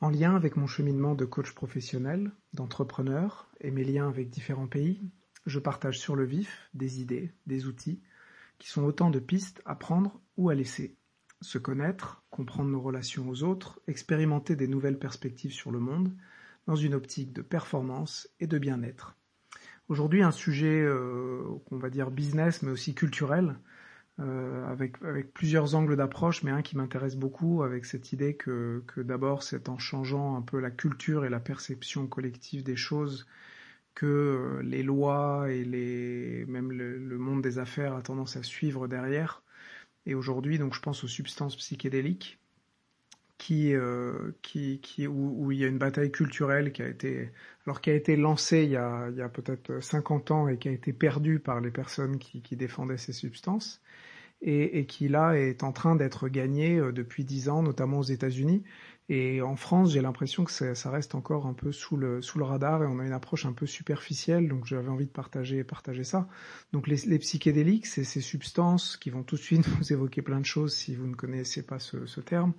En lien avec mon cheminement de coach professionnel, d'entrepreneur et mes liens avec différents pays, je partage sur le vif des idées, des outils, qui sont autant de pistes à prendre ou à laisser. Se connaître, comprendre nos relations aux autres, expérimenter des nouvelles perspectives sur le monde, dans une optique de performance et de bien-être. Aujourd'hui, un sujet euh, qu'on va dire business, mais aussi culturel, euh, avec, avec plusieurs angles d'approche, mais un qui m'intéresse beaucoup, avec cette idée que, que d'abord c'est en changeant un peu la culture et la perception collective des choses que euh, les lois et les, même le, le, monde des affaires a tendance à suivre derrière. Et aujourd'hui, donc je pense aux substances psychédéliques, qui, euh, qui, qui où, où, il y a une bataille culturelle qui a été, alors qui a été lancée il y a, il y a peut-être 50 ans et qui a été perdue par les personnes qui, qui défendaient ces substances et, et, qui là est en train d'être gagnée euh, depuis 10 ans, notamment aux États-Unis. Et en France, j'ai l'impression que ça, ça, reste encore un peu sous le, sous le radar et on a une approche un peu superficielle, donc j'avais envie de partager, partager ça. Donc les, les psychédéliques, c'est ces substances qui vont tout de suite vous évoquer plein de choses si vous ne connaissez pas ce, ce terme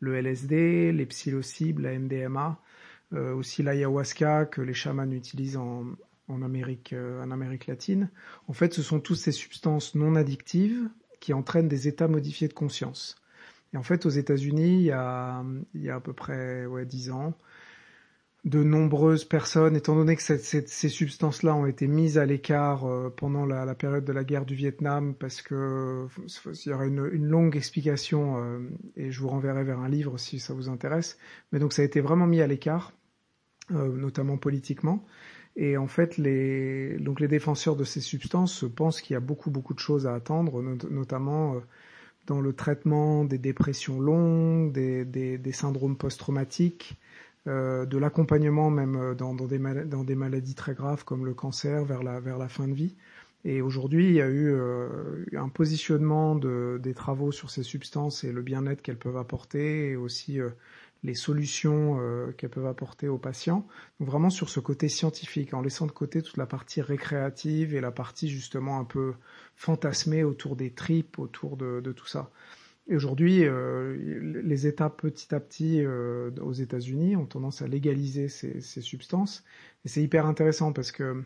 le LSD, les psilocybes, la MDMA, euh, aussi l'ayahuasca que les chamans utilisent en, en, Amérique, euh, en Amérique latine. En fait, ce sont toutes ces substances non addictives qui entraînent des états modifiés de conscience. Et en fait, aux États-Unis, il y a, il y a à peu près ouais, 10 ans, de nombreuses personnes, étant donné que ces substances-là ont été mises à l'écart euh, pendant la, période de la guerre du Vietnam, parce que il y aura une, une longue explication, euh, et je vous renverrai vers un livre si ça vous intéresse. Mais donc ça a été vraiment mis à l'écart, euh, notamment politiquement. Et en fait, les, donc les défenseurs de ces substances pensent qu'il y a beaucoup beaucoup de choses à attendre, not notamment dans le traitement des dépressions longues, des, des, syndromes post-traumatiques euh, de l'accompagnement même euh, dans, des maladies très graves comme le cancer vers la, vers la fin de vie. Et aujourd'hui, il y a eu euh, un positionnement de, des travaux sur ces substances et le bien-être qu'elles peuvent apporter et aussi euh, les solutions euh, qu'elles peuvent apporter aux patients. Donc vraiment sur ce côté scientifique, en laissant de côté toute la partie récréative et la partie justement un peu fantasmée autour des tripes, autour de, de tout ça. Et aujourd'hui, euh, les États petit à petit euh, aux États-Unis ont tendance à légaliser ces, ces substances, et c'est hyper intéressant parce que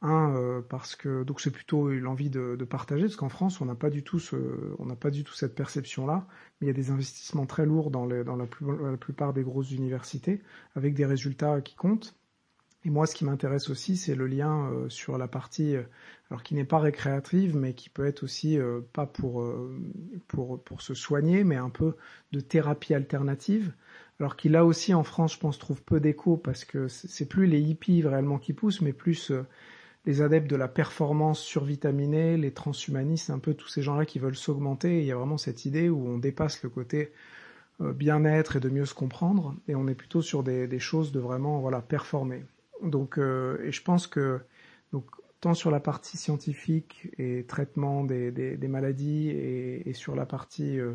un euh, parce que donc c'est plutôt l'envie de, de, partager parce qu'en France on n'a pas du tout ce, on n'a pas du tout cette perception là, mais il y a des investissements très lourds dans, les, dans la, plupart des grosses universités avec des résultats qui comptent. Et moi, ce qui m'intéresse aussi, c'est le lien euh, sur la partie, euh, alors qui n'est pas récréative, mais qui peut être aussi euh, pas pour pour pour se soigner, mais un peu de thérapie alternative. Alors qui là aussi en France, je pense, trouve peu d'écho parce que c'est plus les hippies réellement qui poussent, mais plus les adeptes de la performance survitaminée, les transhumanistes, un peu tous ces gens-là qui veulent s'augmenter. Il y a vraiment cette idée où on dépasse le côté bien-être et de mieux se comprendre, et on est plutôt sur des, choses de vraiment voilà performer. Donc, euh, et je pense que donc tant sur la partie scientifique et traitement des, maladies et, et, sur la partie euh,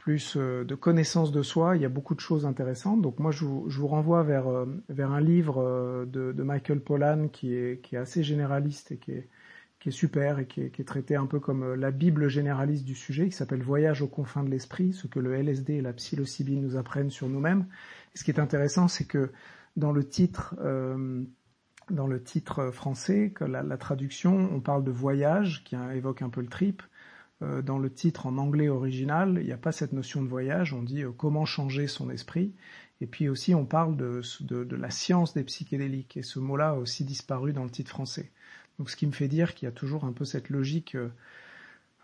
plus euh, de connaissance de soi, il y a beaucoup de choses intéressantes. Donc moi, je vous, je vous renvoie vers, euh, vers un livre euh, de, de, Michael Pollan qui est, qui est assez généraliste et qui est, qui est super et qui est, qui est traité un peu comme la Bible généraliste du sujet, qui s'appelle Voyage aux confins de l'esprit, ce que le LSD et la psilocybine nous apprennent sur nous-mêmes. Et ce qui est intéressant, c'est que dans le titre, euh, dans le titre français, que la, la, traduction, on parle de voyage, qui évoque un peu le trip. Euh, dans le titre en anglais original, il n'y a pas cette notion de voyage, on dit euh, comment changer son esprit. Et puis aussi, on parle de, de, de la science des psychédéliques, et ce mot-là a aussi disparu dans le titre français. Donc ce qui me fait dire qu'il y a toujours un peu cette logique euh,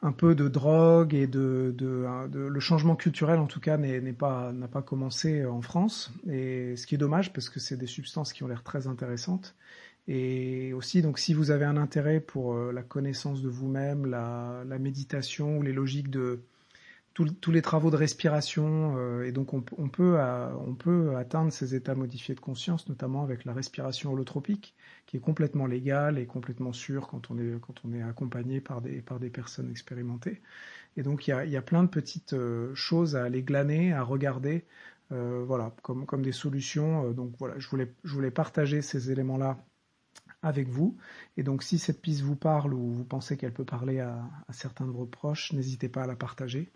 un peu de drogue et de, de, de, le changement culturel en tout cas n'est pas n'a pas commencé en France et ce qui est dommage parce que c'est des substances qui ont l'air très intéressantes et aussi donc si vous avez un intérêt pour euh, la connaissance de vous-même la, la méditation ou les logiques de tous les travaux de respiration euh, et donc on, on peut à, on peut atteindre ces états modifiés de conscience notamment avec la respiration holotropique qui est complètement légale et complètement sûre quand on est quand on est accompagné par des par des personnes expérimentées. Et donc il y a, y a plein de petites euh, choses à aller glaner à regarder euh, voilà comme comme des solutions. Donc voilà je voulais je voulais partager ces éléments là avec vous. Et donc si cette piste vous parle ou vous pensez qu'elle peut parler à, certains de vos proches, n'hésitez pas à la partager.